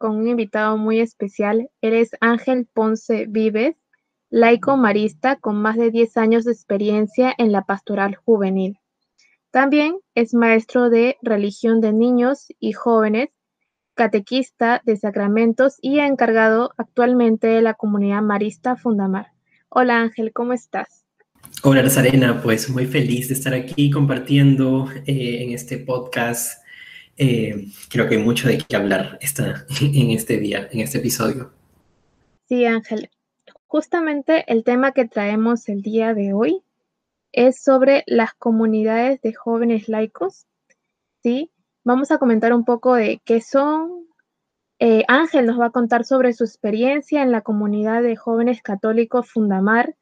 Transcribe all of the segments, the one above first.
con un invitado muy especial. Él es Ángel Ponce Vives, laico marista con más de 10 años de experiencia en la pastoral juvenil. También es maestro de religión de niños y jóvenes, catequista de sacramentos y encargado actualmente de la comunidad marista Fundamar. Hola Ángel, ¿cómo estás? Hola Rosarena, pues muy feliz de estar aquí compartiendo eh, en este podcast. Eh, creo que hay mucho de qué hablar esta, en este día, en este episodio. Sí, Ángel. Justamente el tema que traemos el día de hoy es sobre las comunidades de jóvenes laicos. ¿sí? Vamos a comentar un poco de qué son. Eh, Ángel nos va a contar sobre su experiencia en la comunidad de jóvenes católicos Fundamar.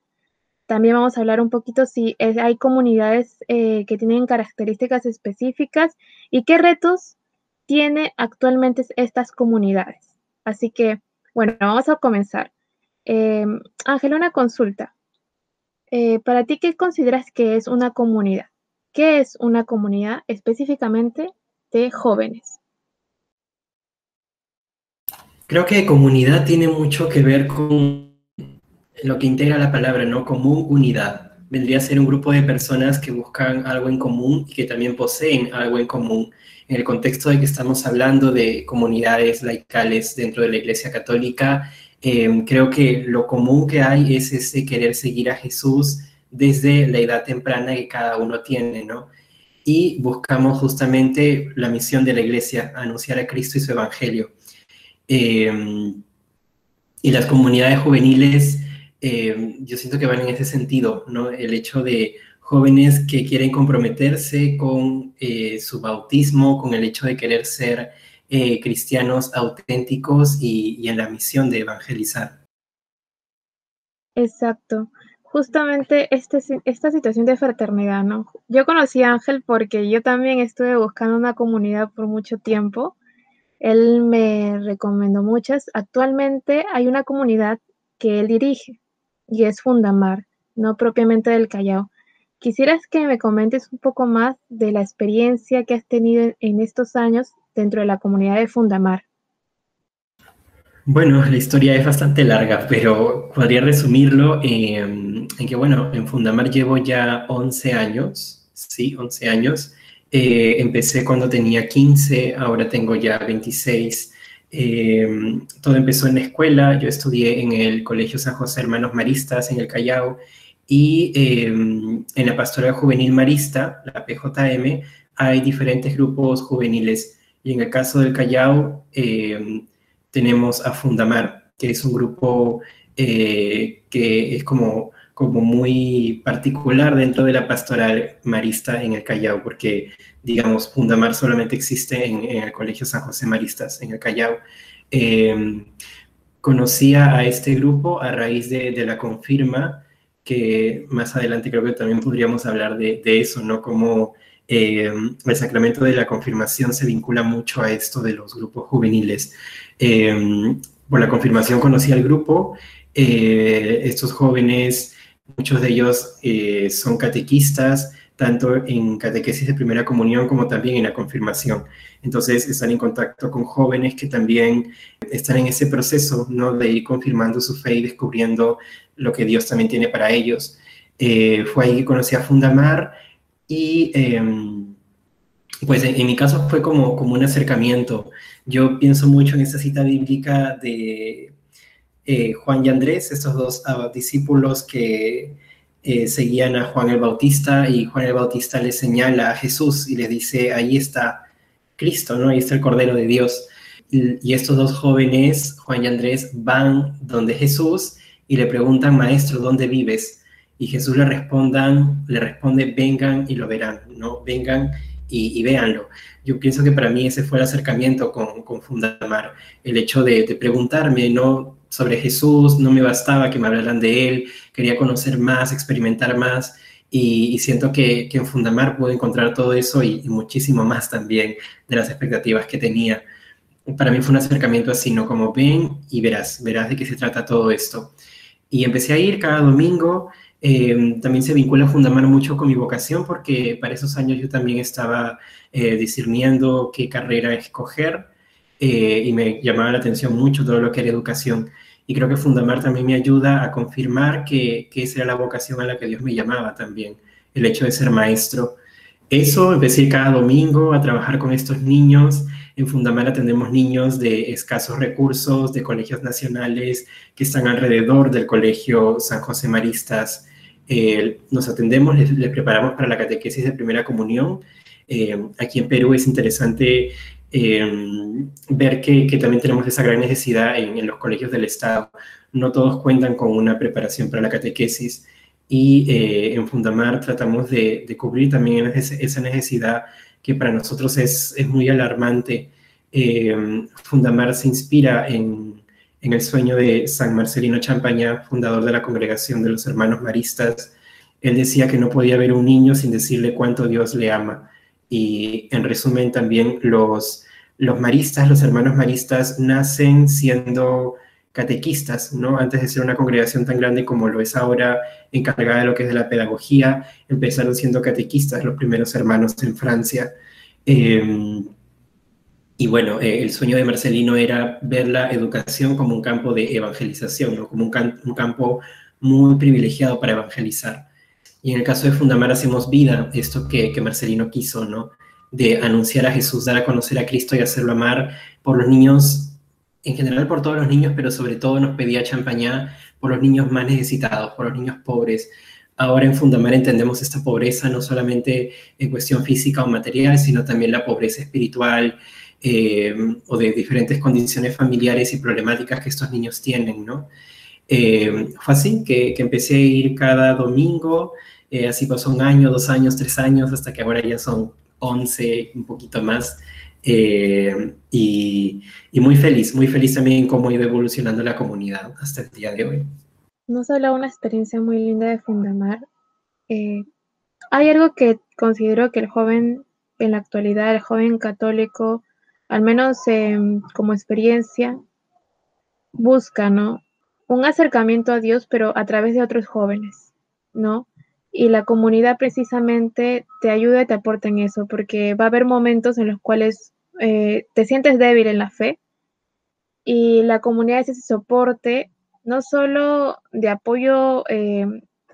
También vamos a hablar un poquito si hay comunidades eh, que tienen características específicas y qué retos tiene actualmente estas comunidades. Así que, bueno, vamos a comenzar. Eh, Ángel, una consulta. Eh, para ti, ¿qué consideras que es una comunidad? ¿Qué es una comunidad específicamente de jóvenes? Creo que comunidad tiene mucho que ver con lo que integra la palabra, ¿no? Común, unidad. Vendría a ser un grupo de personas que buscan algo en común y que también poseen algo en común. En el contexto de que estamos hablando de comunidades laicales dentro de la Iglesia Católica, eh, creo que lo común que hay es ese querer seguir a Jesús desde la edad temprana que cada uno tiene, ¿no? Y buscamos justamente la misión de la Iglesia, anunciar a Cristo y su Evangelio. Eh, y las comunidades juveniles, eh, yo siento que van en ese sentido, ¿no? El hecho de jóvenes que quieren comprometerse con eh, su bautismo, con el hecho de querer ser eh, cristianos auténticos y, en la misión de evangelizar. Exacto. Justamente este, esta situación de fraternidad, ¿no? Yo conocí a Ángel porque yo también estuve buscando una comunidad por mucho tiempo. Él me recomendó muchas. Actualmente hay una comunidad que él dirige y es Fundamar, no propiamente del Callao. Quisieras que me comentes un poco más de la experiencia que has tenido en- estos años dentro de la comunidad de Fundamar. Bueno, la historia es bastante larga, pero podría resumirlo en que, bueno, en Fundamar llevo ya 11 años, sí, 11 años. Eh, empecé cuando tenía 15, ahora tengo ya 26. Eh, todo empezó en la escuela, yo estudié en el Colegio San José Hermanos Maristas en el Callao y eh, en la Pastoral Juvenil Marista, la PJM, hay diferentes grupos juveniles. Y en el caso del Callao eh, tenemos a Fundamar, que es un grupo eh, que es como, como muy particular dentro de la pastoral marista en el Callao, porque, digamos, Fundamar solamente existe en, en el Colegio San José Maristas, en el Callao. Eh, conocía a este grupo a raíz de, de, la confirma, que más adelante creo que también podríamos hablar de, de eso, ¿no? Como eh, el sacramento de la confirmación se vincula mucho a esto de los grupos juveniles. Eh, por la confirmación conocí al grupo, eh, estos jóvenes, muchos de ellos eh, son catequistas, tanto en catequesis de primera comunión como también en la confirmación. Entonces están en contacto con jóvenes que también están en ese proceso, ¿no? De ir confirmando su fe y descubriendo lo que Dios también tiene para ellos. Eh, fue ahí que conocí a Fundamar y eh, pues en, en, mi caso fue como, como un acercamiento. Yo pienso mucho en esta cita bíblica de eh, Juan y Andrés, estos dos uh, discípulos que eh, seguían a Juan el Bautista y Juan el Bautista les señala a Jesús y les dice, ahí está Cristo, ¿no? Ahí está el Cordero de Dios. Y, estos dos jóvenes, Juan y Andrés, van donde Jesús y le preguntan, maestro, ¿dónde vives? Y Jesús le, responde, vengan y lo verán, ¿no? Vengan y, véanlo. Yo pienso que para mí ese fue el acercamiento con, con Fundamar, el hecho de preguntarme, ¿no? Sobre Jesús, no me bastaba que me hablaran de Él, quería conocer más, experimentar más, y, siento que, en Fundamar pude encontrar todo eso y, muchísimo más también de las expectativas que tenía. Para mí fue un acercamiento así, ¿no? Como ven y verás, verás de qué se trata todo esto. Y empecé a ir cada domingo. Em, también se vincula Fundamar mucho con mi vocación porque para esos años yo también estaba eh, discerniendo qué carrera escoger eh, y me llamaba la atención mucho todo lo que era educación. Y creo que Fundamar también me ayuda a confirmar que, que esa era la vocación a la que Dios me llamaba también, el hecho de ser maestro. Eso, empecé cada domingo a trabajar con estos niños. En Fundamar atendemos niños de escasos recursos, de colegios nacionales que están alrededor del colegio San José Maristas. Eh, nos atendemos, les, preparamos para la catequesis de primera comunión. Eh, aquí en Perú es interesante Em, ver que, también tenemos esa gran necesidad en, los colegios del Estado. No todos cuentan con una preparación para la catequesis y eh, en Fundamar tratamos de, cubrir también esa necesidad que para nosotros es, es muy alarmante. Em, Fundamar se inspira en, en el sueño de San Marcelino Champaña, fundador de la Congregación de los Hermanos Maristas. Él decía que no podía haber un niño sin decirle cuánto Dios le ama y en resumen también los, los maristas, los hermanos maristas nacen siendo catequistas, ¿no? Antes de ser una congregación tan grande como lo es ahora, encargada de lo que es de la pedagogía, empezaron siendo catequistas los primeros hermanos en Francia. Em, y bueno, eh, el sueño de Marcelino era ver la educación como un campo de evangelización, ¿no? como un, un campo muy privilegiado para evangelizar. Y en el caso de Fundamar hacemos vida, esto que, que Marcelino quiso, ¿no? De anunciar a Jesús, dar a conocer a Cristo y hacerlo amar por los niños, en general por todos los niños, pero sobre todo nos pedía champañá por los niños más necesitados, por los niños pobres. Ahora en Fundamar entendemos esta pobreza no solamente en cuestión física o material, sino también la pobreza espiritual eh, o de diferentes condiciones familiares y problemáticas que estos niños tienen, ¿no? Eh, fue así que, que, empecé a ir cada domingo, eh, así pasó un año, dos años, tres años, hasta que ahora ya son once, un poquito más. Eh, y, y, muy feliz, muy feliz también cómo ha ido evolucionando la comunidad hasta el día de hoy. Nos habla una experiencia muy linda de Fundamar. hay algo que considero que el joven en la actualidad, el joven católico, al menos como experiencia, busca, ¿no? Un acercamiento a Dios, pero a través de otros jóvenes, ¿no? Y la comunidad precisamente te ayuda y te aporta en eso, porque va a haber momentos en los cuales eh, te sientes débil en la fe y la comunidad es ese soporte, no solo de apoyo eh,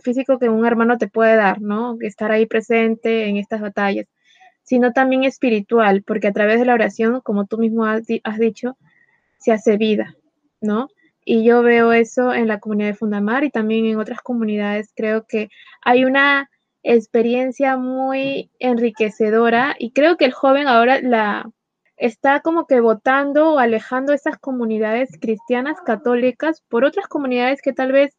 físico que un hermano te puede dar, ¿no? Estar ahí presente en estas batallas, sino también espiritual, porque a través de la oración, como tú mismo has, has dicho, se hace vida, ¿no? Y yo veo eso en la comunidad de Fundamar y también en otras comunidades. Creo que hay una experiencia muy enriquecedora y creo que el joven ahora la está como que votando o alejando esas comunidades cristianas católicas por otras comunidades que tal vez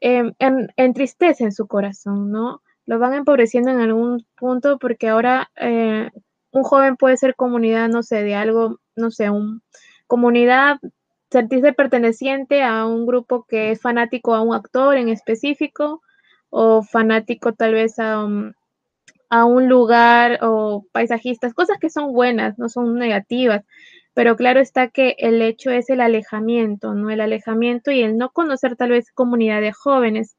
eh, entristecen su corazón, ¿no? Lo van empobreciendo en algún punto porque ahora eh, un joven puede ser comunidad, no sé, de algo, no sé, un comunidad sentirse perteneciente a un grupo que es fanático a un actor en específico o fanático tal vez a un, a un lugar o paisajistas, cosas que son buenas, no son negativas, pero claro está que el hecho es el alejamiento, ¿no? El alejamiento y el no conocer tal vez comunidad de jóvenes,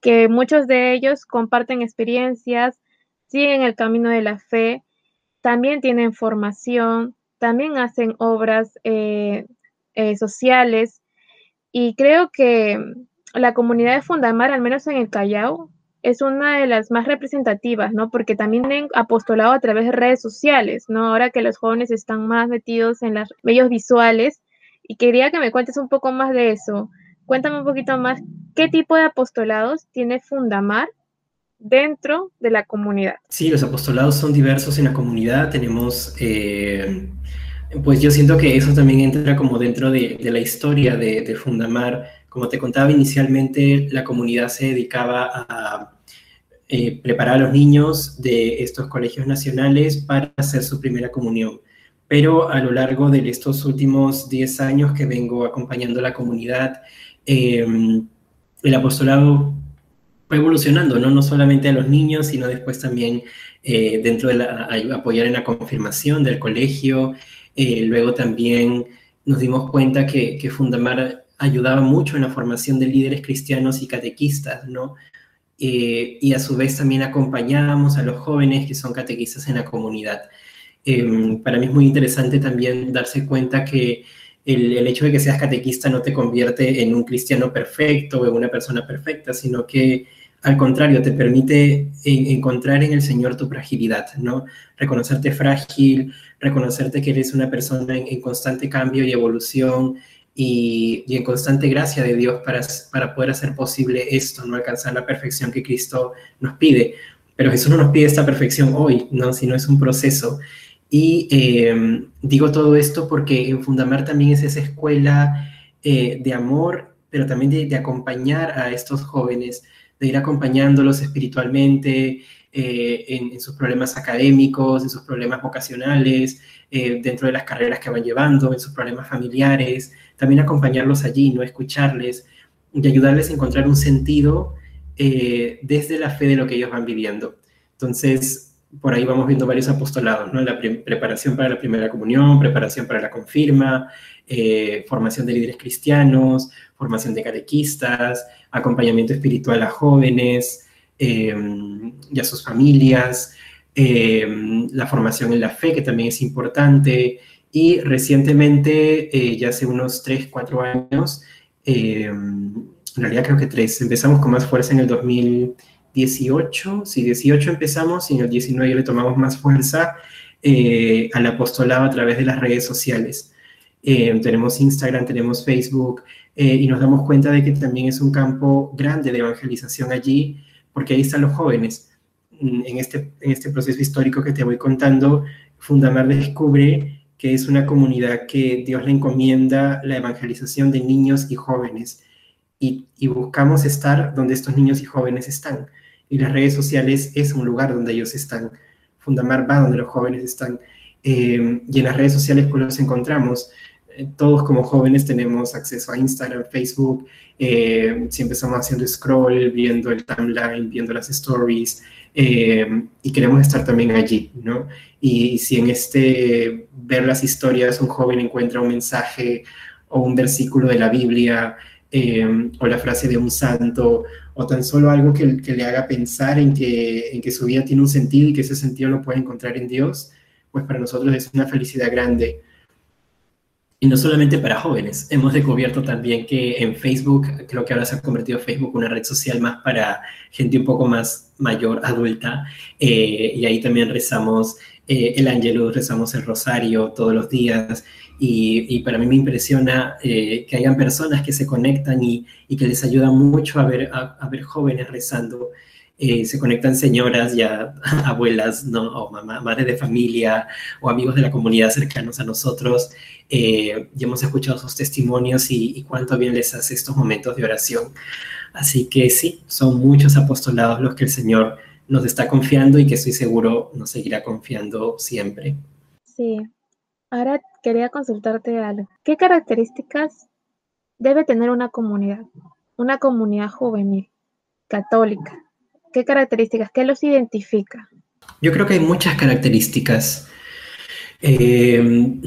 que muchos de ellos comparten experiencias, siguen el camino de la fe, también tienen formación, también hacen obras eh, eh, sociales. Y creo que la comunidad de Fundamar, al menos en el Callao, es una de las más representativas, ¿no? Porque también tienen apostolado a través de redes sociales, ¿no? Ahora que los jóvenes están más metidos en los medios visuales. Y quería que me cuentes un poco más de eso. Cuéntame un poquito más ¿Qué tipo de apostolados tiene Fundamar dentro de la comunidad? Sí, los apostolados son diversos en la comunidad. Tenemos, eh, pues yo siento que eso también entra como dentro de, la historia de, Fundamar. Como te contaba inicialmente, la comunidad se dedicaba a eh, preparar a los niños de estos colegios nacionales para hacer su primera comunión. Pero a lo largo de estos últimos 10 años que vengo acompañando a la comunidad, eh, el apostolado fue evolucionando, ¿no? no solamente a los niños, sino después también eh, dentro de la, apoyar en la confirmación del colegio. Eh, luego también nos dimos cuenta que, que, Fundamar ayudaba mucho en la formación de líderes cristianos y catequistas, ¿no? Eh, y a su vez también acompañábamos a los jóvenes que son catequistas en la comunidad. Em, para mí es muy interesante también darse cuenta que el, el, hecho de que seas catequista no te convierte en un cristiano perfecto o en una persona perfecta, sino que al contrario, te permite encontrar en el Señor tu fragilidad, ¿no? Reconocerte frágil, reconocerte que eres una persona en, constante cambio y evolución y, en constante gracia de Dios para, para poder hacer posible esto, ¿no? Alcanzar la perfección que Cristo nos pide. Pero Jesús no nos pide esta perfección hoy, ¿no? Sino es un proceso. Y em, digo todo esto porque en Fundamar también es esa escuela eh, de amor, pero también de, de acompañar a estos jóvenes de ir acompañándolos espiritualmente eh, en, sus problemas académicos, en sus problemas vocacionales, eh, dentro de las carreras que van llevando, en sus problemas familiares, también acompañarlos allí, no escucharles y ayudarles a encontrar un sentido eh, desde la fe de lo que ellos van viviendo. Entonces, por ahí vamos viendo varios apostolados, ¿no? La preparación para la primera comunión, preparación para la confirma, formación de líderes cristianos, formación de catequistas, acompañamiento espiritual a jóvenes em, y a sus familias, em, la formación en la fe, que también es importante, y recientemente, eh, ya hace unos 3, 4 años, em, en realidad creo que 3, empezamos con más fuerza en el 2018, sí, 18 empezamos y en el 19 le tomamos más fuerza eh, al apostolado a través de las redes sociales. tenemos Instagram, tenemos Facebook, eh, y nos damos cuenta de que también es un campo grande de evangelización allí, porque ahí están los jóvenes. Mm, en este, en este proceso histórico que te voy contando, Fundamar descubre que es una comunidad que Dios le encomienda la evangelización de niños y jóvenes, y, buscamos estar donde estos niños y jóvenes están. Y las redes sociales es un lugar donde ellos están. Fundamar va donde los jóvenes están. Eh, y en las redes sociales pues los encontramos todos como jóvenes tenemos acceso a Instagram, Facebook, eh, siempre estamos haciendo scroll, viendo el timeline, viendo las stories, eh, y queremos estar también allí, ¿no? Y, si en este ver las historias un joven encuentra un mensaje o un versículo de la Biblia, eh, o la frase de un santo, o tan solo algo que, que, le haga pensar en que, en que su vida tiene un sentido y que ese sentido lo puede encontrar en Dios, pues para nosotros es una felicidad grande. Y no solamente para jóvenes, hemos descubierto también que en Facebook, creo que ahora se ha convertido Facebook una red social más para gente un poco más mayor, adulta, eh, y ahí también rezamos eh, el Ángelus, rezamos el Rosario todos los días, y, para mí me impresiona eh, que hayan personas que se conectan y, y, que les ayuda mucho a ver, a ver jóvenes rezando eh, se conectan señoras ya abuelas, ¿no? o madres de familia o amigos de la comunidad cercanos a nosotros. Eh, y hemos escuchado sus testimonios y, cuánto bien les hace estos momentos de oración. Así que sí, son muchos apostolados los que el Señor nos está confiando y que estoy seguro nos seguirá confiando siempre. Sí. Ahora quería consultarte algo. ¿Qué características debe tener una comunidad? Una comunidad juvenil, católica, ¿Qué características? ¿Qué los identifica? Yo creo que hay muchas características. Eh,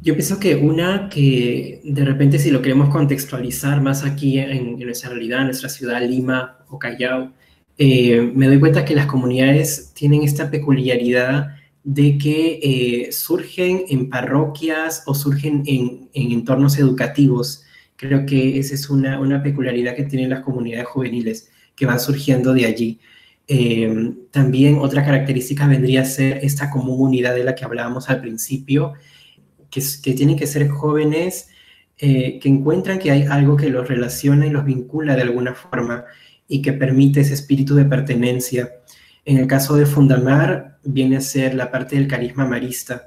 yo pienso que una que de repente si lo queremos contextualizar más aquí en, nuestra realidad, en nuestra ciudad, Lima o Callao, eh, me doy cuenta que las comunidades tienen esta peculiaridad de que eh, surgen en parroquias o surgen en, en, entornos educativos. Creo que esa es una peculiaridad que tienen las comunidades juveniles que van surgiendo de allí. Eh, también otra característica vendría a ser esta común unidad de la que hablábamos al principio, que, que tienen que ser jóvenes eh, que encuentran que hay algo que los relaciona y los vincula de alguna forma y que permite ese espíritu de pertenencia. En el caso de Fundamar, viene a ser la parte del carisma marista.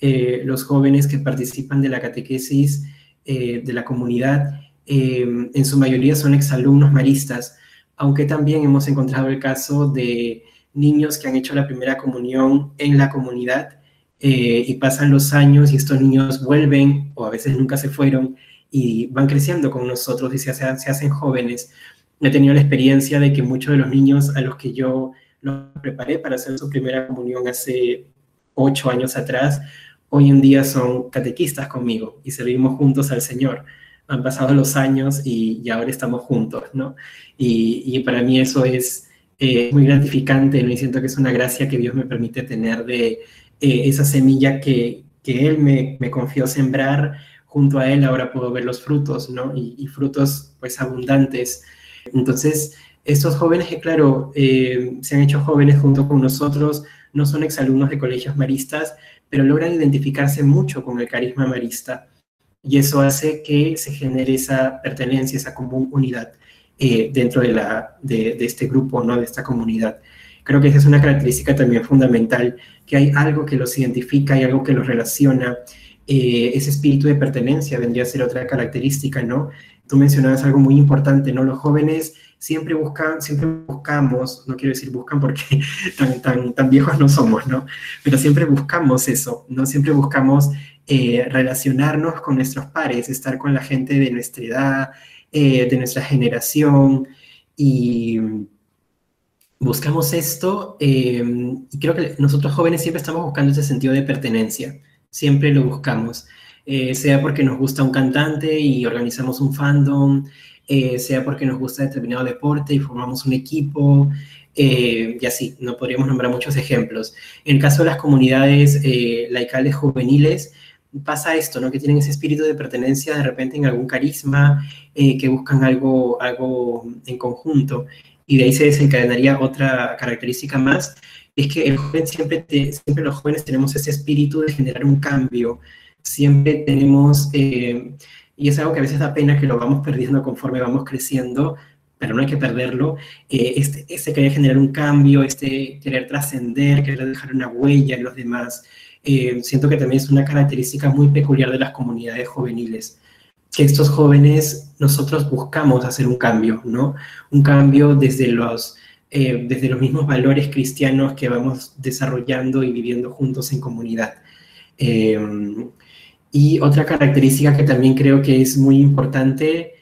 Eh, los jóvenes que participan de la catequesis eh, de la comunidad, en su mayoría son exalumnos maristas, aunque también hemos encontrado el caso de niños que han hecho la primera comunión en la comunidad eh, y pasan los años y estos niños vuelven o a veces nunca se fueron y van creciendo con nosotros y se, se hacen jóvenes. He tenido la experiencia de que muchos de los niños a los que yo los preparé para hacer su primera comunión hace ocho años atrás, hoy en día son catequistas conmigo y servimos juntos al Señor. Han pasado los años y, y ahora estamos juntos, ¿no? Y, para mí eso es eh, muy gratificante, ¿no? Y siento que es una gracia que Dios me permite tener de, eh, esa semilla que, Él me, confió sembrar, junto a Él ahora puedo ver los frutos, ¿no? Y, frutos pues abundantes. Entonces, estos jóvenes que, claro, eh, se han hecho jóvenes junto con nosotros, no son exalumnos de colegios maristas, pero logran identificarse mucho con el carisma marista. Y eso hace que se genere esa pertenencia, esa común unidad eh, dentro de, la, de, este grupo, ¿no? De esta comunidad. Creo que esa es una característica también fundamental, que hay algo que los identifica, hay algo que los relaciona. Eh, ese espíritu de pertenencia vendría a ser otra característica, ¿no? Tú mencionabas algo muy importante, ¿no? Los jóvenes siempre buscan, siempre buscamos, no quiero decir buscan porque tan, tan, tan viejos no somos, ¿no? Pero siempre buscamos eso, ¿no? Siempre buscamos eh, relacionarnos con nuestros pares, estar con la gente de nuestra edad, eh, de nuestra generación y buscamos esto eh, y creo que nosotros jóvenes siempre estamos buscando ese sentido de pertenencia, siempre lo buscamos, sea porque nos gusta un cantante y organizamos un fandom, sea porque nos gusta determinado deporte y formamos un equipo, y así, no podríamos nombrar muchos ejemplos. En caso de las comunidades laicales juveniles, pasa esto, ¿no? Que tienen ese espíritu de pertenencia de repente en algún carisma, que buscan algo, algo en conjunto y de ahí se desencadenaría otra característica más, es que el joven siempre, siempre los jóvenes tenemos ese espíritu de generar un cambio, siempre tenemos, eh, y es algo que a veces da pena que lo vamos perdiendo conforme vamos creciendo, pero no hay que perderlo, eh, este, este, querer generar un cambio, este querer trascender, querer dejar una huella en los demás, eh, siento que también es una característica muy peculiar de las comunidades juveniles que estos jóvenes nosotros buscamos hacer un cambio, ¿no? Un cambio desde los, eh, desde los mismos valores cristianos que vamos desarrollando y viviendo juntos en comunidad. Em, y otra característica que también creo que es muy importante,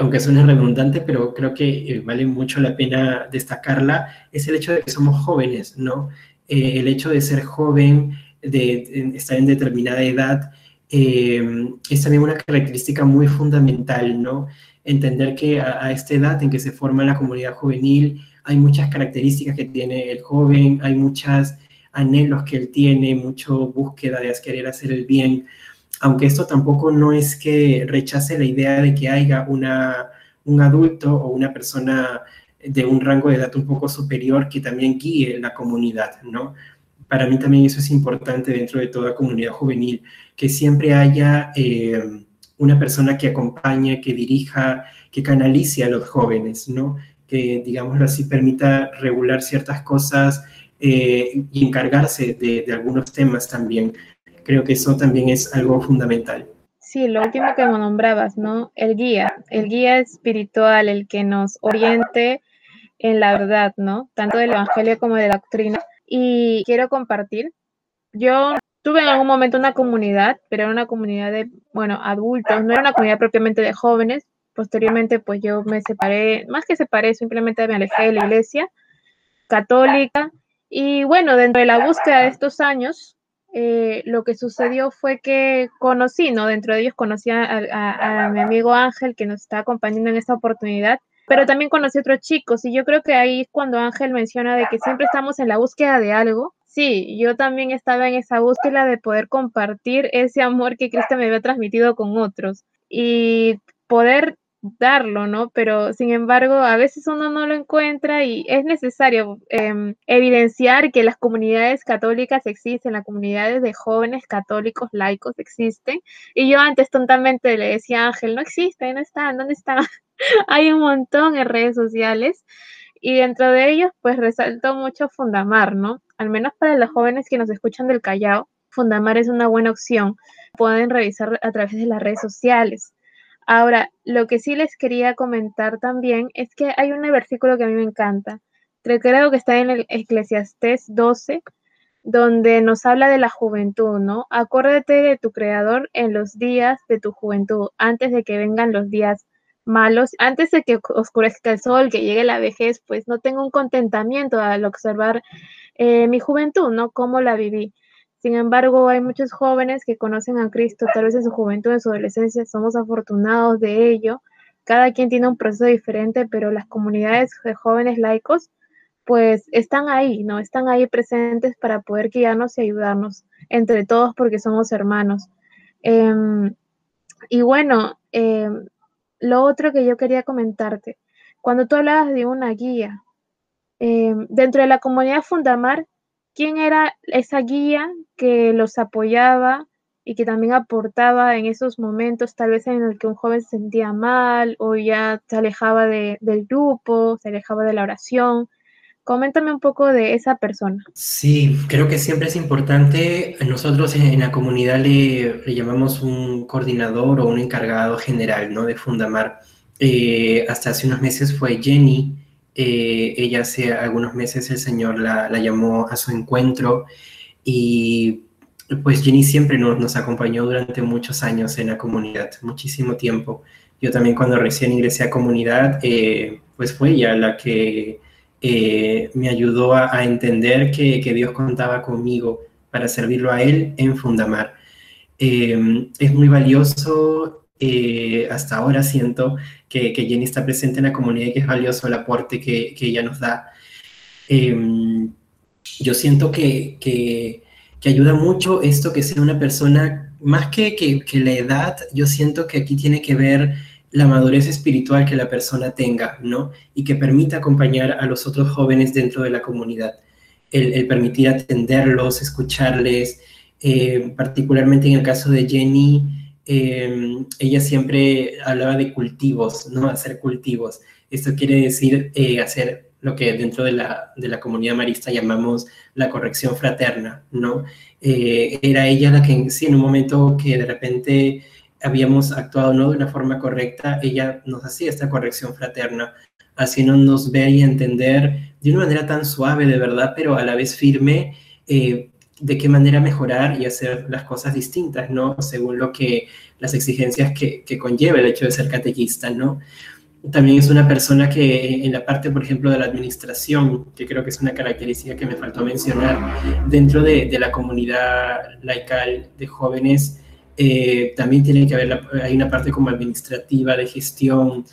aunque suene redundante, pero creo que eh, vale mucho la pena destacarla, es el hecho de que somos jóvenes, ¿no? Eh, el hecho de ser joven, de estar en determinada edad, eh, es también una característica muy fundamental, ¿no? Entender que a, esta edad en que se forma la comunidad juvenil hay muchas características que tiene el joven, hay muchos anhelos que él tiene, mucho búsqueda de querer hacer el bien, aunque esto tampoco no es que rechace la idea de que haya una, un adulto o una persona de un rango de edad un poco superior que también guíe la comunidad, ¿no? Para mí también eso es importante dentro de toda comunidad juvenil, que siempre haya eh, una persona que acompañe, que dirija, que canalice a los jóvenes, ¿no? Que, digámoslo así, permita regular ciertas cosas eh, y encargarse de, algunos temas también. Creo que eso también es algo fundamental. Sí, lo último que nombrabas, ¿no? El guía, el guía espiritual, el que nos oriente en la verdad, ¿no? Tanto del Evangelio como de la doctrina. Y quiero compartir. Yo tuve en algún momento una comunidad, pero era una comunidad de, bueno, adultos, no era una comunidad propiamente de jóvenes. Posteriormente, pues yo me separé, más que separé, simplemente me alejé de la iglesia católica. Y bueno, dentro de la búsqueda de estos años, eh, lo que sucedió fue que conocí, ¿no? Dentro de ellos conocí a, mi amigo Ángel, que nos está acompañando en esta oportunidad, pero también conocí otros chicos. Y yo creo que ahí es cuando Ángel menciona de que siempre estamos en la búsqueda de algo, Sí, yo también estaba en esa búsqueda de poder compartir ese amor que Cristo me había transmitido con otros y poder darlo, ¿no? Pero sin embargo, a veces uno no lo encuentra y es necesario em, evidenciar que las comunidades católicas existen, las comunidades de jóvenes católicos laicos existen. Y yo antes tontamente le decía a Ángel, no existe, no están, ¿dónde están? Hay un montón en redes sociales y dentro de ellos, pues resaltó mucho Fundamar, ¿no? Al menos para los jóvenes que nos escuchan del Callao, Fundamar es una buena opción. Pueden revisar a través de las redes sociales. Ahora, lo que sí les quería comentar también es que hay un versículo que a mí me encanta. Creo que está en el Eclesiastés 12, donde nos habla de la juventud, ¿no? Acuérdate de tu creador en los días de tu juventud, antes de que vengan los días malos, antes de que oscurezca el sol, que llegue la vejez, pues no tengo un contentamiento al observar eh, mi juventud, ¿no? Cómo la viví. Sin embargo, hay muchos jóvenes que conocen a Cristo, tal vez en su juventud, en su adolescencia, somos afortunados de ello. Cada quien tiene un proceso diferente, pero las comunidades de jóvenes laicos, pues están ahí, ¿no? Están ahí presentes para poder guiarnos y ayudarnos entre todos porque somos hermanos. Em, y bueno, em, lo otro que yo quería comentarte, cuando tú hablabas de una guía, em, dentro de la comunidad Fundamar, ¿quién era esa guía que los apoyaba y que también aportaba en esos momentos, tal vez en el que un joven se sentía mal o ya se alejaba del grupo, se alejaba de la oración? Coméntame un poco de esa persona. Sí, creo que siempre es importante. Nosotros en la comunidad le, llamamos un coordinador o un encargado general ¿no? de Fundamar. Eh, hasta hace unos meses fue Jenny. Eh, ella hace algunos meses el Señor la, llamó a su encuentro y pues Jenny siempre nos, acompañó durante muchos años en la comunidad, muchísimo tiempo. Yo también cuando recién ingresé a comunidad, eh, pues fue ella la que eh, me ayudó a, entender que, Dios contaba conmigo para servirlo a Él en Fundamar. Eh, es muy valioso, eh, hasta ahora siento que, Jenny está presente en la comunidad y que es valioso el aporte que, ella nos da. yo siento que, que, ayuda mucho esto que sea una persona, más que, que la edad, yo siento que aquí tiene que ver la madurez espiritual que la persona tenga, ¿no? Y que permita acompañar a los otros jóvenes dentro de la comunidad. El, permitir atenderlos, escucharles, eh, particularmente en el caso de Jenny, em, ella siempre hablaba de cultivos, ¿no? Hacer cultivos. Esto quiere decir eh, hacer lo que dentro de la, de la, comunidad marista llamamos la corrección fraterna, ¿no? Eh, era ella la que, sí, en un momento que de repente habíamos actuado no de una forma correcta, ella nos hacía esta corrección fraterna, haciéndonos ver y entender de una manera tan suave, de verdad, pero a la vez firme, eh, de qué manera mejorar y hacer las cosas distintas, ¿no? Según lo que las exigencias que, que conlleva el hecho de ser catequista, ¿no? También es una persona que en la parte, por ejemplo, de la administración, que creo que es una característica que me faltó mencionar, dentro de, de la comunidad laical de jóvenes, eh, también tiene que haber, hay una parte como administrativa, de gestión,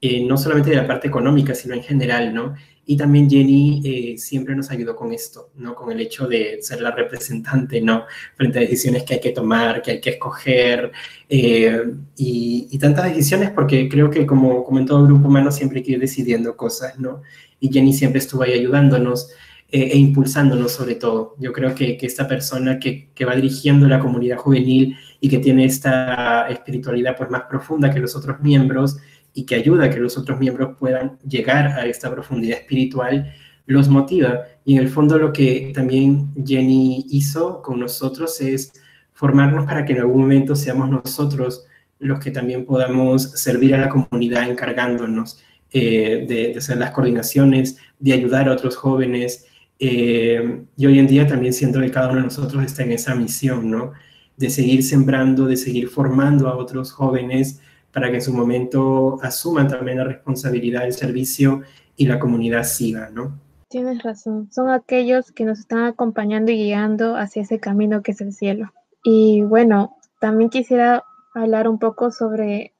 eh, no solamente de la parte económica, sino en general, ¿no? Y también Jenny eh, siempre nos ayudó con esto, ¿no? Con el hecho de ser la representante, ¿no? Frente a decisiones que hay que tomar, que hay que escoger, y, y, tantas decisiones, porque creo que como, como en todo grupo humano siempre hay que ir decidiendo cosas, ¿no? Y Jenny siempre estuvo ahí ayudándonos. Eh, e impulsándonos sobre todo. Yo creo que, esta persona que, va dirigiendo la comunidad juvenil y que tiene esta espiritualidad pues más profunda que los otros miembros y que ayuda a que los otros miembros puedan llegar a esta profundidad espiritual, los motiva. Y en el fondo lo que también Jenny hizo con nosotros es formarnos para que en algún momento seamos nosotros los que también podamos servir a la comunidad encargándonos eh, de, hacer las coordinaciones, de ayudar a otros jóvenes, eh, y hoy en día también siento que cada uno de nosotros está en esa misión, ¿no? De seguir sembrando, de seguir formando a otros jóvenes para que en su momento asuman también la responsabilidad del servicio y la comunidad siga, ¿no? Tienes razón, son aquellos que nos están acompañando y guiando hacia ese camino que es el cielo. Y bueno, también quisiera hablar un poco sobre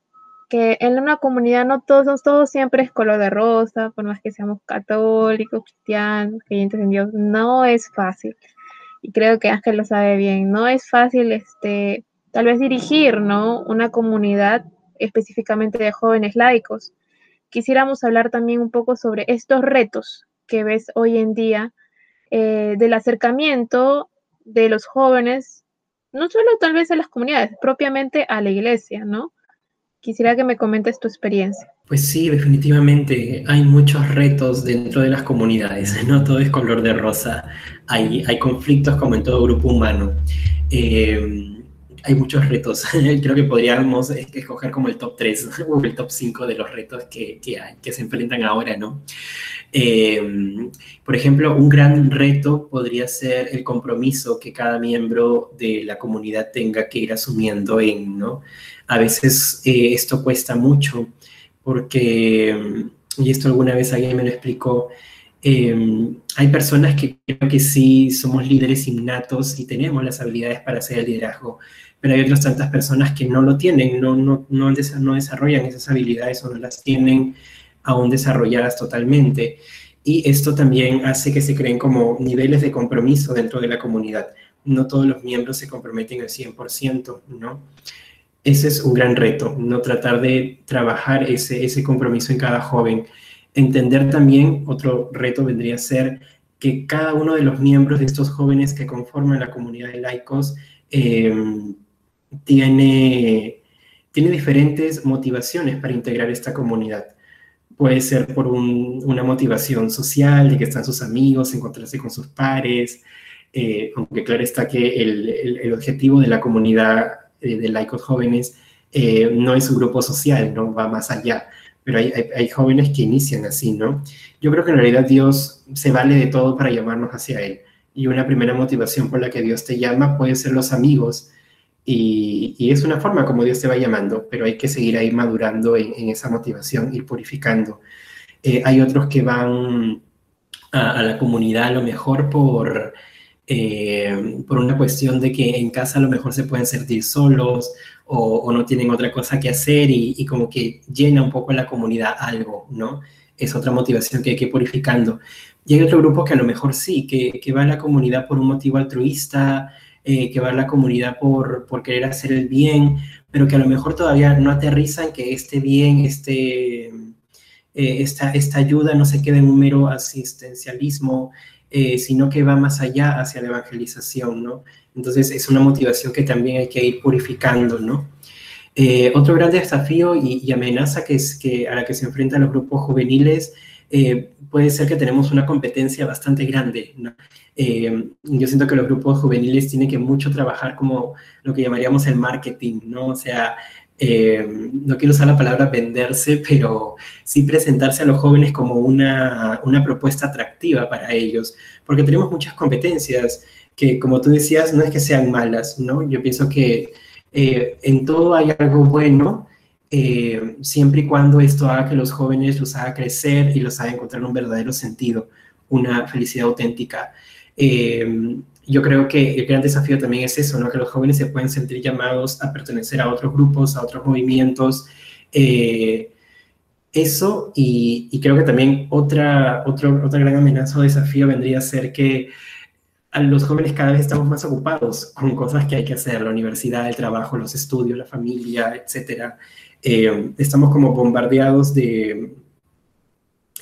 que en una comunidad no todos, todos siempre es color de rosa, por más que seamos católicos, cristianos, creyentes en Dios, no es fácil. Y creo que Ángel lo sabe bien, no es fácil este, tal vez dirigir, ¿no? Una comunidad específicamente de jóvenes laicos. Quisiéramos hablar también un poco sobre estos retos que ves hoy en día eh, del acercamiento de los jóvenes, no solo tal vez a las comunidades, propiamente a la iglesia, ¿no? Quisiera que me comentes tu experiencia. Pues sí, definitivamente hay muchos retos dentro de las comunidades, no todo es color de rosa, hay, hay conflictos como en todo grupo humano. Eh, hay muchos retos. Creo que podríamos escoger como el top 3 o el top 5 de los retos que, que, hay, que se enfrentan ahora, ¿no? Eh, por ejemplo, un gran reto podría ser el compromiso que cada miembro de la comunidad tenga que ir asumiendo en, ¿no? A veces eh, esto cuesta mucho porque, y esto alguna vez alguien me lo explicó, eh, hay personas que creo que sí somos líderes innatos y tenemos las habilidades para hacer el liderazgo, pero hay otras tantas personas que no lo tienen, no, no, no, no desarrollan esas habilidades o no las tienen aún desarrolladas totalmente. Y esto también hace que se creen como niveles de compromiso dentro de la comunidad. No todos los miembros se comprometen al 100%, ¿no? Ese es un gran reto, no tratar de trabajar ese, ese compromiso en cada joven. Entender también, otro reto vendría a ser que cada uno de los miembros de estos jóvenes que conforman la comunidad de laicos eh, tiene, tiene diferentes motivaciones para integrar esta comunidad. Puede ser por una motivación social, de que están sus amigos, encontrarse con sus pares, eh, aunque claro está que el, el, objetivo de la comunidad eh, de laicos jóvenes eh, no es su grupo social, no va más allá, pero hay, hay, jóvenes que inician así, ¿no? Yo creo que en realidad Dios se vale de todo para llamarnos hacia Él. Y una primera motivación por la que Dios te llama puede ser los amigos y, es una forma como Dios te va llamando, pero hay que seguir ahí madurando en, esa motivación, ir purificando. Eh, hay otros que van a, la comunidad a lo mejor por, eh, por una cuestión de que en casa a lo mejor se pueden sentir solos o, no tienen otra cosa que hacer y, como que llena un poco la comunidad algo, ¿no? Es otra motivación que hay que ir purificando. Y hay otro grupo que a lo mejor sí, que, que va a la comunidad por un motivo altruista, eh, que va a la comunidad por, por, querer hacer el bien, pero que a lo mejor todavía no aterrizan que este bien, este, eh, esta, esta, ayuda no se quede en un mero asistencialismo, eh, sino que va más allá hacia la evangelización, ¿no? Entonces es una motivación que también hay que ir purificando, ¿no? Eh, otro gran desafío y, amenaza que es que a la que se enfrentan los grupos juveniles eh, puede ser que tenemos una competencia bastante grande. ¿no? Eh, yo siento que los grupos juveniles tienen que mucho trabajar como lo que llamaríamos el marketing, ¿no? O sea, eh, no quiero usar la palabra venderse, pero sí presentarse a los jóvenes como una, una propuesta atractiva para ellos, porque tenemos muchas competencias que, como tú decías, no es que sean malas, ¿no? Yo pienso que en todo hay algo bueno, eh, siempre y cuando esto haga que los jóvenes los haga crecer y los haga encontrar un verdadero sentido, una felicidad auténtica. Eh, yo creo que el gran desafío también es eso, ¿no? que los jóvenes se pueden sentir llamados a pertenecer a otros grupos, a otros movimientos. Eh, eso y, y, creo que también otra, otro, otra gran amenaza o desafío vendría a ser que a los jóvenes cada vez estamos más ocupados con cosas que hay que hacer, la universidad, el trabajo, los estudios, la familia, etcétera. Eh, estamos como bombardeados de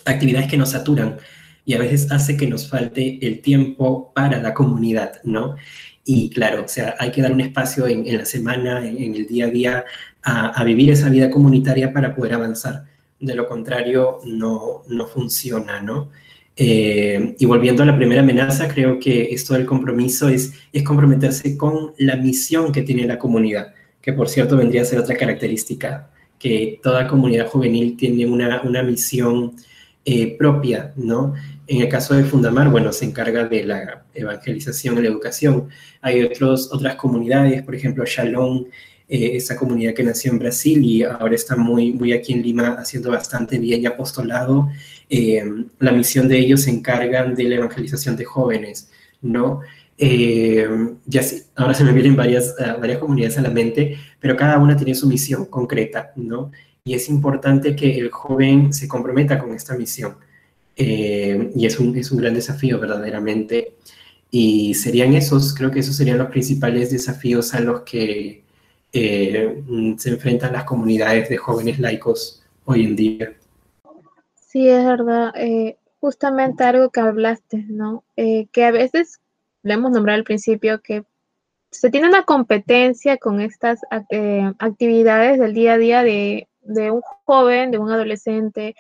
actividades que nos saturan y a veces hace que nos falte el tiempo para la comunidad, ¿no? Y claro, o sea, hay que dar un espacio en, la semana, en, el día a día, a, vivir esa vida comunitaria para poder avanzar. De lo contrario, no, no funciona, ¿no? Eh, y volviendo a la primera amenaza, creo que esto del compromiso es, es comprometerse con la misión que tiene la comunidad que por cierto vendría a ser otra característica, que toda comunidad juvenil tiene una, una misión eh, propia, ¿no? En el caso de Fundamar, bueno, se encarga de la evangelización y la educación. Hay otros, otras comunidades, por ejemplo, Shalom, eh, esa comunidad que nació en Brasil y ahora está muy, muy aquí en Lima haciendo bastante bien y apostolado. Eh, la misión de ellos se encargan de la evangelización de jóvenes, ¿no? Eh, ya sí, ahora se me vienen varias, uh, varias comunidades a la mente, pero cada una tiene su misión concreta, ¿no? Y es importante que el joven se comprometa con esta misión. Eh, y es un, es un gran desafío verdaderamente. Y serían esos, creo que esos serían los principales desafíos a los que eh, se enfrentan las comunidades de jóvenes laicos hoy en día. Sí, es verdad. Eh, justamente algo que hablaste, ¿no? Que a veces, le hemos nombrado al principio, que se tiene una competencia con estas actividades del día a día de, de un joven, de un adolescente,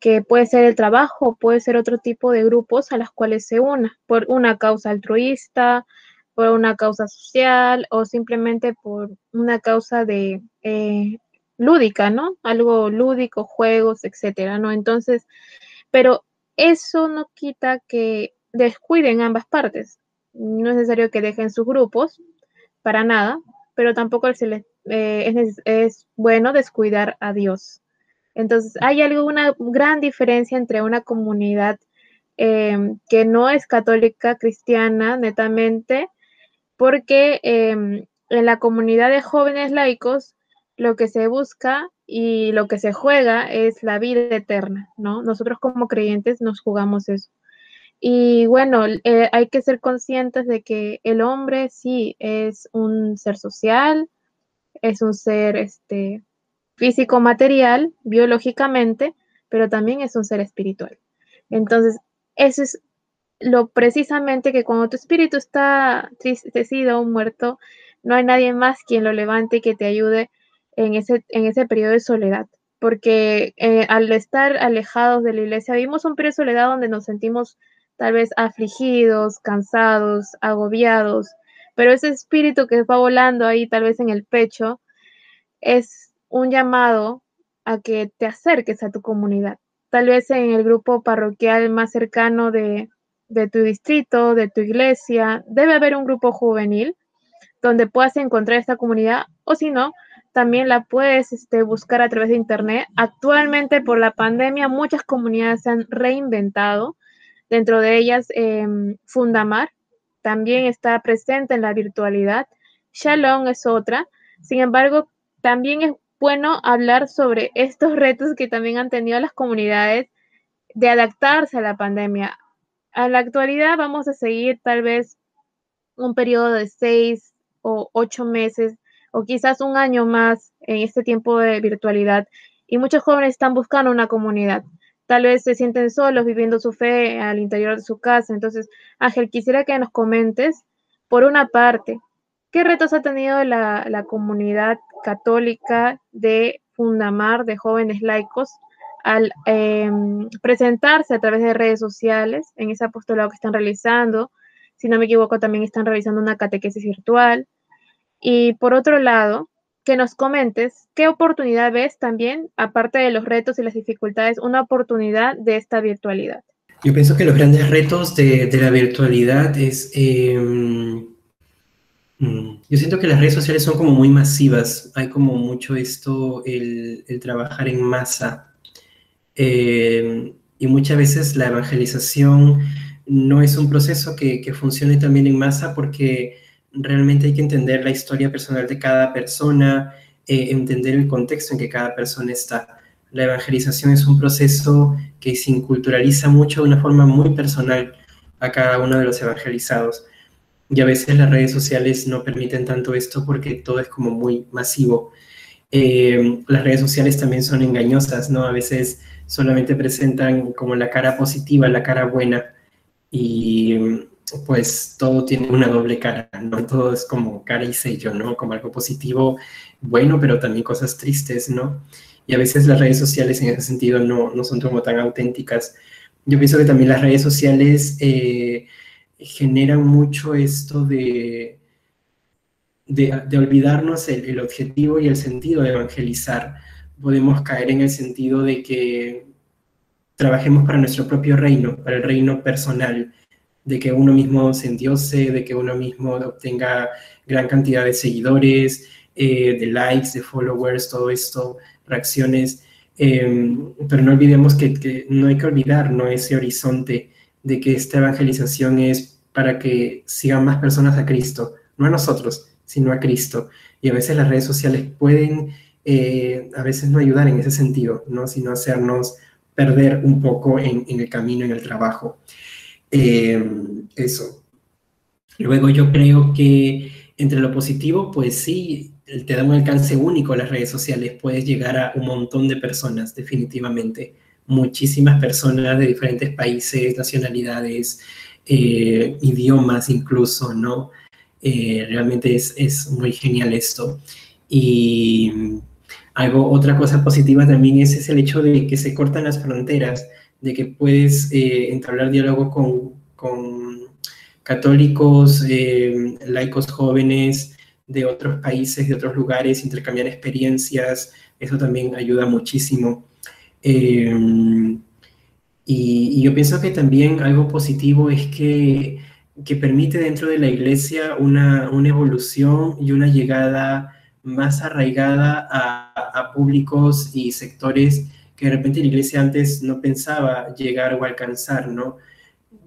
que puede ser el trabajo, puede ser otro tipo de grupos a las cuales se una, por una causa altruista, por una causa social o simplemente por una causa de eh, lúdica, ¿no? Algo lúdico, juegos, etcétera, ¿no? Entonces, pero eso no quita que descuiden ambas partes. No es necesario que dejen sus grupos, para nada, pero tampoco se les, eh, es, bueno descuidar a Dios. Entonces, hay algo, una gran diferencia entre una comunidad em, que no es católica, cristiana, netamente, porque em, en la comunidad de jóvenes laicos lo que se busca y lo que se juega es la vida eterna, ¿no? Nosotros como creyentes nos jugamos eso. Y bueno, eh, hay que ser conscientes de que el hombre sí es un ser social, es un ser este, físico material, biológicamente, pero también es un ser espiritual. Entonces, eso es lo precisamente que cuando tu espíritu está tristecido o muerto, no hay nadie más quien lo levante y que te ayude en ese, en ese periodo de soledad. Porque eh, al estar alejados de la iglesia, vivimos un periodo de soledad donde nos sentimos tal vez afligidos, cansados, agobiados, pero ese espíritu que va volando ahí tal vez en el pecho es un llamado a que te acerques a tu comunidad. Tal vez en el grupo parroquial más cercano de, tu distrito, de tu iglesia, debe haber un grupo juvenil donde puedas encontrar esta comunidad o si no, también la puedes este, buscar a través de internet. Actualmente por la pandemia muchas comunidades se han reinventado, dentro de ellas em, Fundamar también está presente en la virtualidad, Shalom es otra, sin embargo también es bueno hablar sobre estos retos que también han tenido las comunidades de adaptarse a la pandemia. A la actualidad vamos a seguir tal vez un periodo de seis o ocho meses o quizás un año más en este tiempo de virtualidad y muchos jóvenes están buscando una comunidad. Tal vez se sienten solos viviendo su fe al interior de su casa. Entonces, Ángel, quisiera que nos comentes, por una parte, ¿Qué retos ha tenido la, comunidad católica de Fundamar, de jóvenes laicos, al em, presentarse a través de redes sociales en ese apostolado que están realizando? Si no me equivoco, también están realizando una catequesis virtual. Y por otro lado, que nos comentes qué oportunidad ves también, aparte de los retos y las dificultades, una oportunidad de esta virtualidad. Yo pienso que los grandes retos de, la virtualidad es em, Mm. Yo siento que las redes sociales son como muy masivas, hay como mucho esto, el, trabajar en masa. Eh, y muchas veces la evangelización no es un proceso que, funcione también en masa porque realmente hay que entender la historia personal de cada persona, eh, entender el contexto en que cada persona está. La evangelización es un proceso que se inculturaliza mucho de una forma muy personal a cada uno de los evangelizados. Y a veces las redes sociales no permiten tanto esto porque todo es como muy masivo. Eh, las redes sociales también son engañosas, ¿no? A veces solamente presentan como la cara positiva, la cara buena, y pues todo tiene una doble cara, ¿no? Todo es como cara y sello, ¿no? Como algo positivo, bueno, pero también cosas tristes, ¿no? Y a veces las redes sociales en ese sentido no, no son como tan auténticas. Yo pienso que también las redes sociales... Eh, generan mucho esto de, de, olvidarnos el, objetivo y el sentido de evangelizar. Podemos caer en el sentido de que trabajemos para nuestro propio reino, para el reino personal, de que uno mismo se endiose, de que uno mismo obtenga gran cantidad de seguidores, eh, de likes, de followers, todo esto, reacciones. Em, pero no olvidemos que, que, no hay que olvidar ¿no? ese horizonte de que esta evangelización es para que sigan más personas a Cristo, no a nosotros, sino a Cristo. Y a veces las redes sociales pueden eh, a veces no ayudar en ese sentido, ¿no? sino hacernos perder un poco en, el camino, en el trabajo. Eh, eso. Luego yo creo que entre lo positivo, pues sí, te da un alcance único las redes sociales, puedes llegar a un montón de personas, definitivamente, muchísimas personas de diferentes países, nacionalidades, eh, idiomas incluso, ¿no? Eh, realmente es, es, muy genial esto. Y algo, otra cosa positiva también es, es, el hecho de que se cortan las fronteras, de que puedes eh, entablar diálogo con, con católicos, eh, laicos jóvenes de otros países, de otros lugares, intercambiar experiencias, eso también ayuda muchísimo. Eh, y, yo pienso que también algo positivo es que que permite dentro de la iglesia una, una evolución y una llegada más arraigada a, a, públicos y sectores que de repente la iglesia antes no pensaba llegar o alcanzar, ¿no?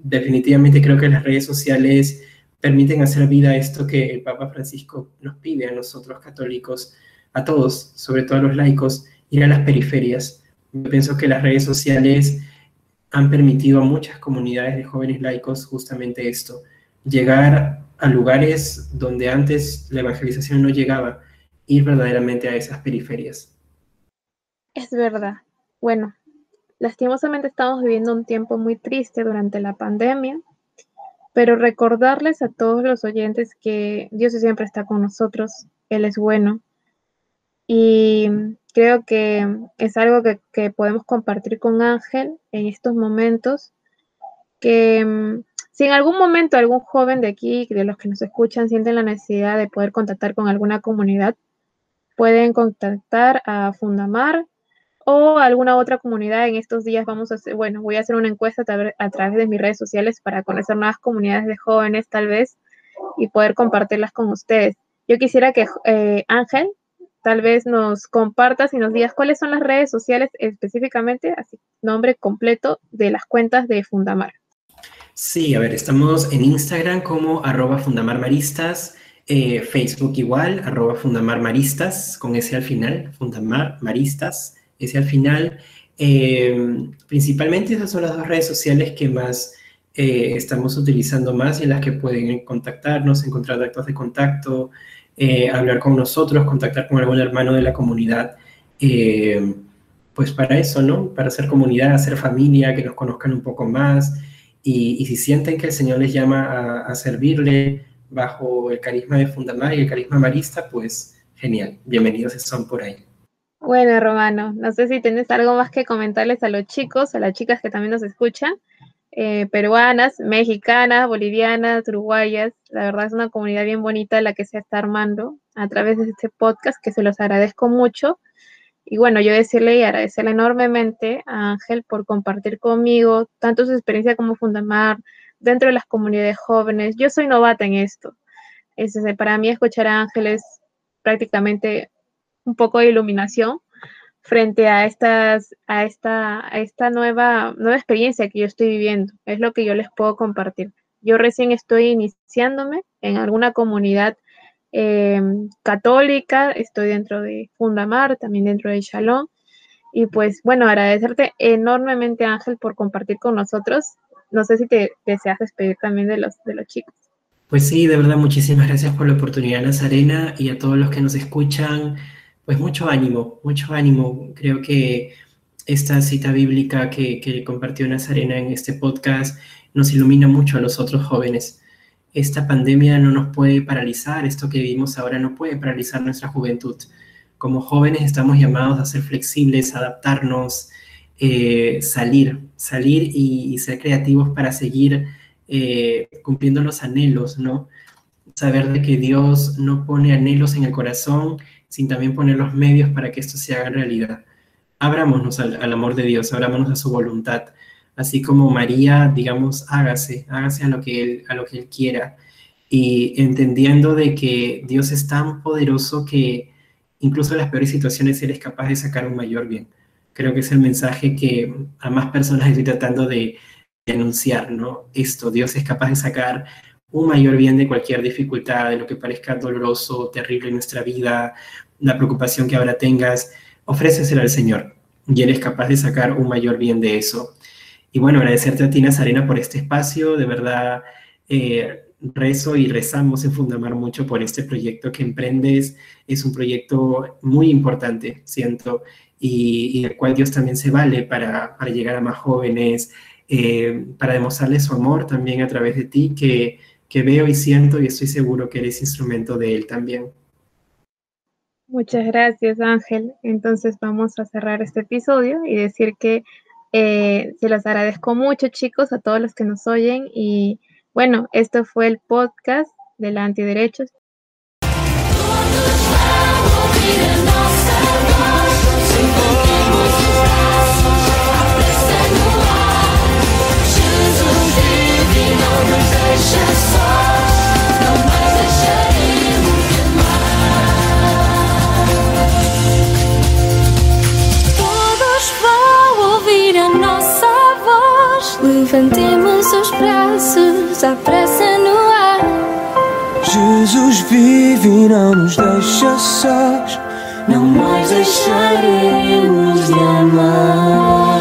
Definitivamente creo que las redes sociales permiten hacer vida esto que el Papa Francisco nos pide a nosotros católicos, a todos, sobre todo a los laicos, ir a las periferias. Yo pienso que las redes sociales han permitido a muchas comunidades de jóvenes laicos justamente esto, llegar a lugares donde antes la evangelización no llegaba, ir verdaderamente a esas periferias. Es verdad. Bueno, lastimosamente estamos viviendo un tiempo muy triste durante la pandemia, pero recordarles a todos los oyentes que Dios siempre está con nosotros, Él es bueno. Y creo que es algo que, que, podemos compartir con Ángel en estos momentos, que mm, si en algún momento algún joven de aquí, de los que nos escuchan, sienten la necesidad de poder contactar con alguna comunidad, pueden contactar a Fundamar o alguna otra comunidad. En estos días vamos a hacer, bueno, voy a hacer una encuesta a través de mis redes sociales para conocer nuevas comunidades de jóvenes tal vez y poder compartirlas con ustedes. Yo quisiera que eh, Ángel tal vez nos compartas y nos digas cuáles son las redes sociales específicamente, así nombre completo de las cuentas de Fundamar. Sí, a ver, estamos en Instagram como arroba fundamarmaristas, eh, Facebook igual, arroba fundamarmaristas, con ese al final, fundamarmaristas, ese al final. Eh, principalmente esas son las dos redes sociales que más eh, estamos utilizando más y en las que pueden contactarnos, encontrar datos de contacto, eh, hablar con nosotros, contactar con algún hermano de la comunidad, pues para eso, ¿no? Para hacer comunidad, hacer familia, que nos conozcan un poco más y, y si sienten que el Señor les llama a, a, servirle bajo el carisma de Fundamar y el carisma marista, pues genial, bienvenidos son por ahí. Bueno, Romano, no sé si tienes algo más que comentarles a los chicos, a las chicas que también nos escuchan eh, peruanas, mexicanas, bolivianas, uruguayas. La verdad es una comunidad bien bonita la que se está armando a través de este podcast, que se los agradezco mucho. Y bueno, yo decirle y agradecerle enormemente a Ángel por compartir conmigo tanto su experiencia como Fundamar dentro de las comunidades jóvenes. Yo soy novata en esto. Es, para mí escuchar a Ángel es prácticamente un poco de iluminación frente a estas, a esta, a esta nueva, nueva experiencia que yo estoy viviendo. Es lo que yo les puedo compartir. Yo recién estoy iniciándome en alguna comunidad eh, católica, estoy dentro de Fundamar, también dentro de Shalom. Y pues bueno, agradecerte enormemente Ángel por compartir con nosotros. No sé si te deseas despedir también de los, de los chicos. Pues sí, de verdad, muchísimas gracias por la oportunidad, Nazarena, y a todos los que nos escuchan pues mucho ánimo, mucho ánimo. Creo que esta cita bíblica que, que compartió Nazarena en este podcast nos ilumina mucho a los otros jóvenes. Esta pandemia no nos puede paralizar, esto que vivimos ahora no puede paralizar nuestra juventud. Como jóvenes estamos llamados a ser flexibles, adaptarnos, eh, salir, salir y, y, ser creativos para seguir eh, cumpliendo los anhelos, ¿no? Saber de que Dios no pone anhelos en el corazón sin también poner los medios para que esto se haga realidad. Abrámonos al, amor de Dios, abrámonos a su voluntad, así como María, digamos, hágase, hágase a lo que Él, a lo que él quiera, y entendiendo de que Dios es tan poderoso que incluso en las peores situaciones Él es capaz de sacar un mayor bien. Creo que es el mensaje que a más personas estoy tratando de, de anunciar, ¿no? Esto, Dios es capaz de sacar un mayor bien de cualquier dificultad, de lo que parezca doloroso, terrible en nuestra vida, la preocupación que ahora tengas, ofrécesela al Señor y Él es capaz de sacar un mayor bien de eso. Y bueno, agradecerte a ti, Nazarena, por este espacio, de verdad, eh, rezo y rezamos en Fundamar mucho por este proyecto que emprendes. Es un proyecto muy importante, siento, y, el cual Dios también se vale para, para llegar a más jóvenes, eh, para demostrarles su amor también a través de ti, que, que veo y siento y estoy seguro que eres instrumento de Él también. Muchas gracias, Ángel. Entonces vamos a cerrar este episodio y decir que eh, se los agradezco mucho, chicos, a todos los que nos oyen. Y bueno, esto fue el podcast de la Antiderechos. Levantemos os braços, a pressa no ar. Jesus vive e não nos deixa sós. Não mais deixaremos de amar.